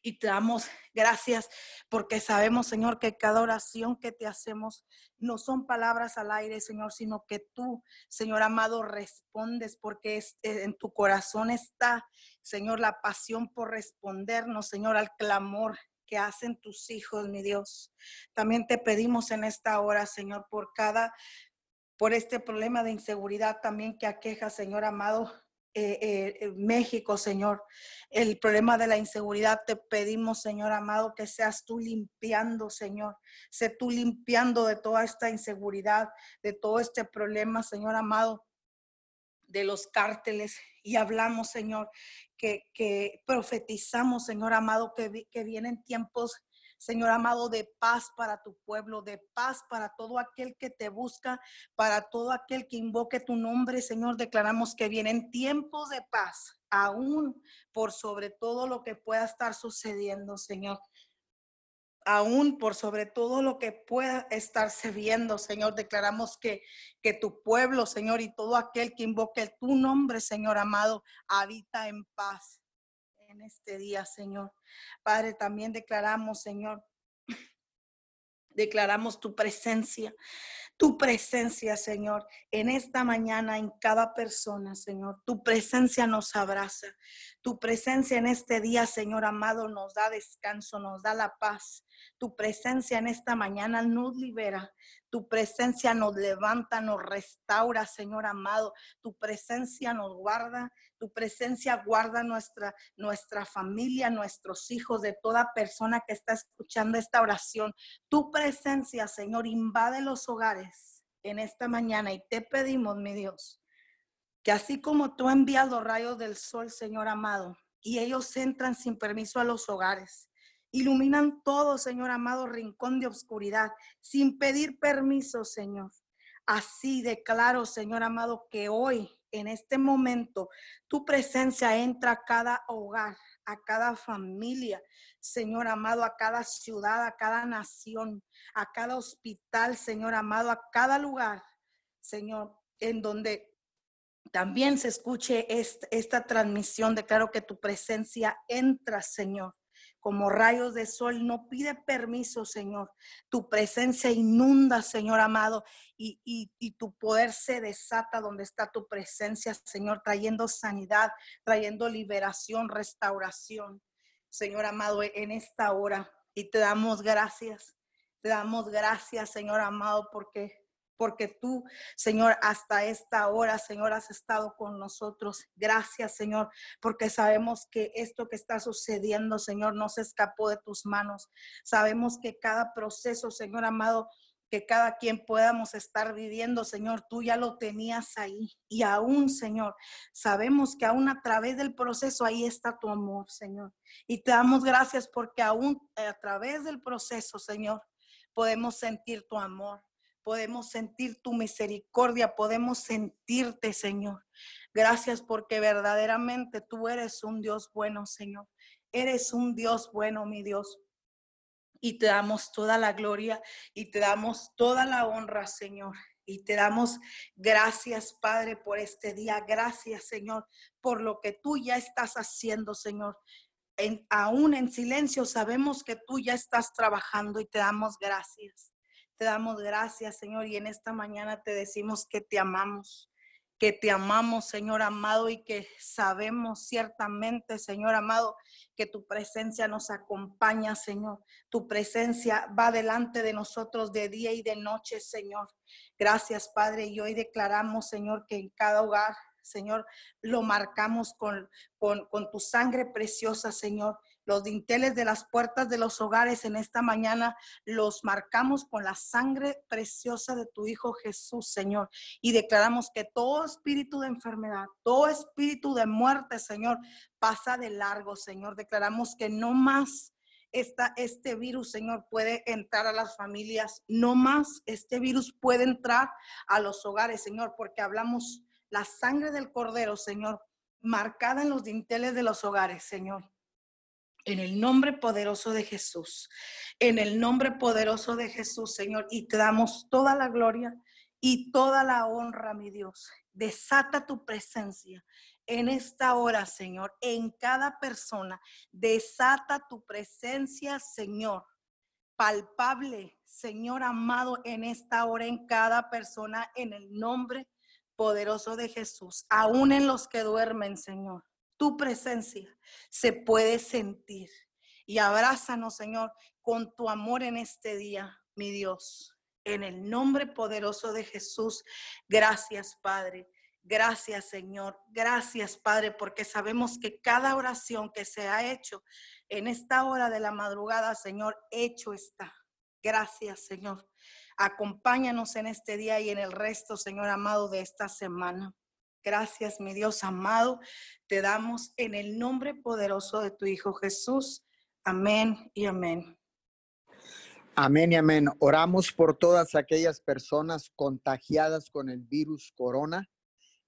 y te damos gracias porque sabemos, Señor, que cada oración que te hacemos no son palabras al aire, Señor, sino que tú, Señor amado, respondes porque eh, en tu corazón está, Señor, la pasión por respondernos, Señor, al clamor que hacen tus hijos, mi Dios. También te pedimos en esta hora, Señor, por cada, por este problema de inseguridad también que aqueja, Señor amado, eh, eh, México, Señor. El problema de la inseguridad, te pedimos, Señor amado, que seas tú limpiando, Señor. Sé tú limpiando de toda esta inseguridad, de todo este problema, Señor amado de los cárteles y hablamos, Señor, que, que profetizamos, Señor amado, que vienen tiempos Señor amado, de paz para tu pueblo, de paz para todo aquel que te busca, para todo aquel que invoque tu nombre, Señor. Declaramos que vienen tiempos de paz, aún por sobre todo lo que pueda estar sucediendo, Señor aún por sobre todo lo que pueda estarse viendo, Señor. Declaramos que, que tu pueblo, Señor, y todo aquel que invoque tu nombre, Señor amado, habita en paz en este día, Señor. Padre, también declaramos, Señor, declaramos tu presencia, tu presencia, Señor, en esta mañana, en cada persona, Señor. Tu presencia nos abraza. Tu presencia en este día, Señor amado, nos da descanso, nos da la paz. Tu presencia en esta mañana nos libera. Tu presencia nos levanta, nos restaura, Señor amado. Tu presencia nos guarda. Tu presencia guarda nuestra, nuestra familia, nuestros hijos, de toda persona que está escuchando esta oración. Tu presencia, Señor, invade los hogares en esta mañana y te pedimos, mi Dios, que así como tú envías los rayos del sol, Señor amado, y ellos entran sin permiso a los hogares, Iluminan todo, Señor amado, rincón de oscuridad, sin pedir permiso, Señor. Así declaro, Señor amado, que hoy, en este momento, tu presencia entra a cada hogar, a cada familia, Señor amado, a cada ciudad, a cada nación, a cada hospital, Señor amado, a cada lugar, Señor, en donde también se escuche esta, transmisión. Declaro que tu presencia entra, Señor como rayos de sol, no pide permiso, Señor. Tu presencia inunda, Señor amado, y, y, tu poder se desata donde está tu presencia, Señor, trayendo sanidad, trayendo liberación, restauración, Señor amado, en esta hora. Y te damos gracias, te damos gracias, Señor amado, porque porque tú, Señor, hasta esta hora, Señor, has estado con nosotros. Gracias, Señor, porque sabemos que esto que está sucediendo, Señor, no se escapó de tus manos. Sabemos que cada proceso, Señor amado, que cada quien podamos estar viviendo, Señor, tú ya lo tenías ahí. Y aún, Señor, sabemos que aún a través del proceso ahí está tu amor, Señor. Y te damos gracias porque aún a través del proceso, Señor, podemos sentir tu amor podemos sentir tu misericordia, podemos sentirte, Señor. Gracias porque verdaderamente tú eres un Dios bueno, Señor. Eres un Dios bueno, mi Dios. Y te damos toda la gloria y te damos toda la honra, Señor. Y te damos gracias, Padre, por este día. Gracias, Señor, por lo que tú ya estás haciendo, Señor. Aún en silencio sabemos que tú ya estás trabajando y te damos gracias. Te damos gracias, Señor, y en esta mañana te decimos que te amamos, que te amamos, Señor amado, y que sabemos ciertamente, Señor amado, que tu presencia nos acompaña, Señor. Tu presencia va delante de nosotros de día y de noche, Señor. Gracias, Padre, y hoy declaramos, Señor, que en cada hogar, Señor, lo marcamos con, con, con tu sangre preciosa, Señor los dinteles de las puertas de los hogares en esta mañana los marcamos con la sangre preciosa de tu Hijo Jesús, Señor. Y declaramos que todo espíritu de enfermedad, todo espíritu de muerte, Señor, pasa de largo, Señor. Declaramos que no más esta, este virus, Señor, puede entrar a las familias. No más este virus puede entrar a los hogares, Señor, porque hablamos la sangre del Cordero, Señor, marcada en los dinteles de los hogares, Señor. En el nombre poderoso de Jesús, en el nombre poderoso de Jesús, Señor, y te damos toda la gloria y toda la honra, mi Dios. Desata tu presencia en esta hora, Señor, en cada persona. Desata tu presencia, Señor, palpable, Señor amado, en esta hora, en cada persona, en el nombre poderoso de Jesús, aún en los que duermen, Señor tu presencia se puede sentir. Y abrázanos, Señor, con tu amor en este día, mi Dios. En el nombre poderoso de Jesús, gracias, Padre. Gracias, Señor. Gracias, Padre, porque sabemos que cada oración que se ha hecho en esta hora de la madrugada, Señor, hecho está. Gracias, Señor. Acompáñanos en este día y en el resto, Señor amado, de esta semana. Gracias, mi Dios amado. Te damos en el nombre poderoso de tu Hijo Jesús. Amén y amén. Amén y amén. Oramos por todas aquellas personas contagiadas con el virus corona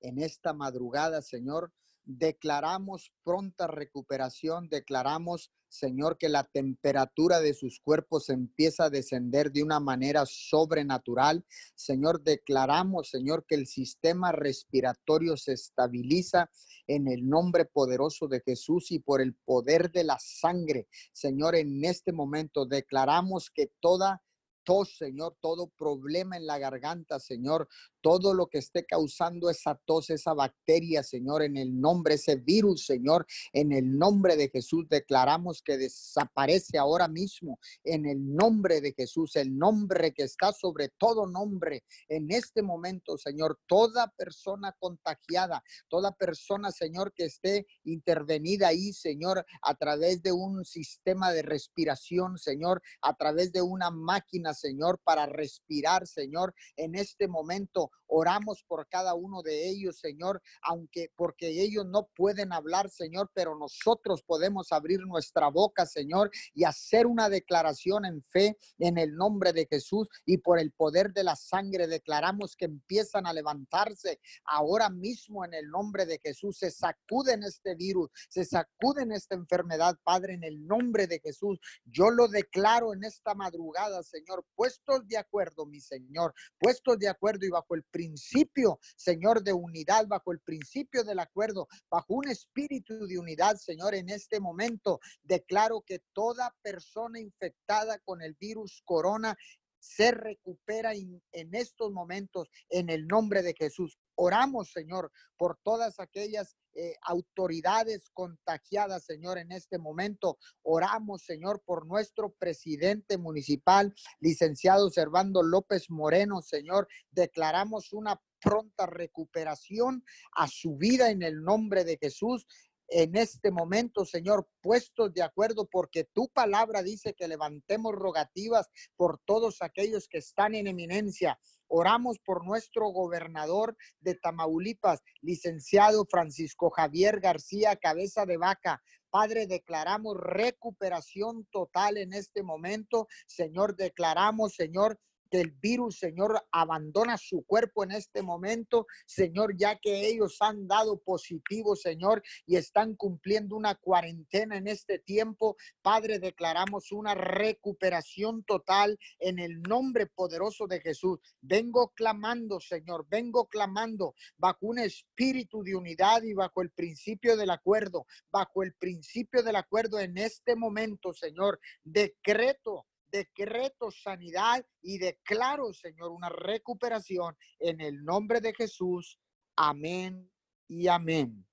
en esta madrugada, Señor. Declaramos pronta recuperación, declaramos Señor, que la temperatura de sus cuerpos empieza a descender de una manera sobrenatural. Señor, declaramos, Señor, que el sistema respiratorio se estabiliza en el nombre poderoso de Jesús y por el poder de la sangre. Señor, en este momento declaramos que toda tos, Señor, todo problema en la garganta, Señor, todo lo que esté causando esa tos, esa bacteria, Señor, en el nombre, ese virus, Señor, en el nombre de Jesús, declaramos que desaparece ahora mismo, en el nombre de Jesús, el nombre que está sobre todo nombre, en este momento, Señor, toda persona contagiada, toda persona, Señor, que esté intervenida ahí, Señor, a través de un sistema de respiración, Señor, a través de una máquina, Señor, para respirar, Señor, en este momento Oramos por cada uno de ellos, Señor, aunque porque ellos no pueden hablar, Señor, pero nosotros podemos abrir nuestra boca, Señor, y hacer una declaración en fe en el nombre de Jesús y por el poder de la sangre declaramos que empiezan a levantarse ahora mismo en el nombre de Jesús. Se sacuden este virus, se sacuden esta enfermedad, Padre, en el nombre de Jesús. Yo lo declaro en esta madrugada, Señor, puestos de acuerdo, mi Señor, puestos de acuerdo y bajo el principio, Señor, de unidad, bajo el principio del acuerdo, bajo un espíritu de unidad, Señor, en este momento declaro que toda persona infectada con el virus corona se recupera en, estos momentos en el nombre de Jesús. Oramos, Señor, por todas aquellas eh, autoridades contagiadas, Señor, en este momento. Oramos, Señor, por nuestro presidente municipal, licenciado Servando López Moreno, Señor. Declaramos una pronta recuperación a su vida en el nombre de Jesús en este momento, Señor, puestos de acuerdo, porque tu palabra dice que levantemos rogativas por todos aquellos que están en eminencia. Oramos por nuestro gobernador de Tamaulipas, licenciado Francisco Javier García Cabeza de Vaca. Padre, declaramos recuperación total en este momento. Señor, declaramos, Señor, que el virus, Señor, abandona su cuerpo en este momento, Señor, ya que ellos han dado positivo, Señor, y están cumpliendo una cuarentena en este tiempo. Padre, declaramos una recuperación total en el nombre poderoso de Jesús. Vengo clamando, Señor, vengo clamando bajo un espíritu de unidad y bajo el principio del acuerdo, bajo el principio del acuerdo en este momento, Señor. Decreto decreto sanidad y declaro, Señor, una recuperación en el nombre de Jesús. Amén y amén.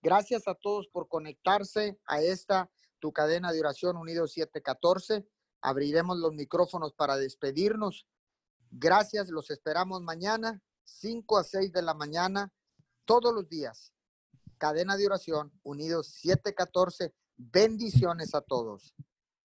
Gracias a todos por conectarse a esta tu cadena de oración Unidos 714. Abriremos los micrófonos para despedirnos. Gracias, los esperamos mañana, 5 a 6 de la mañana, todos los días. Cadena de oración Unidos 714. Bendiciones a todos.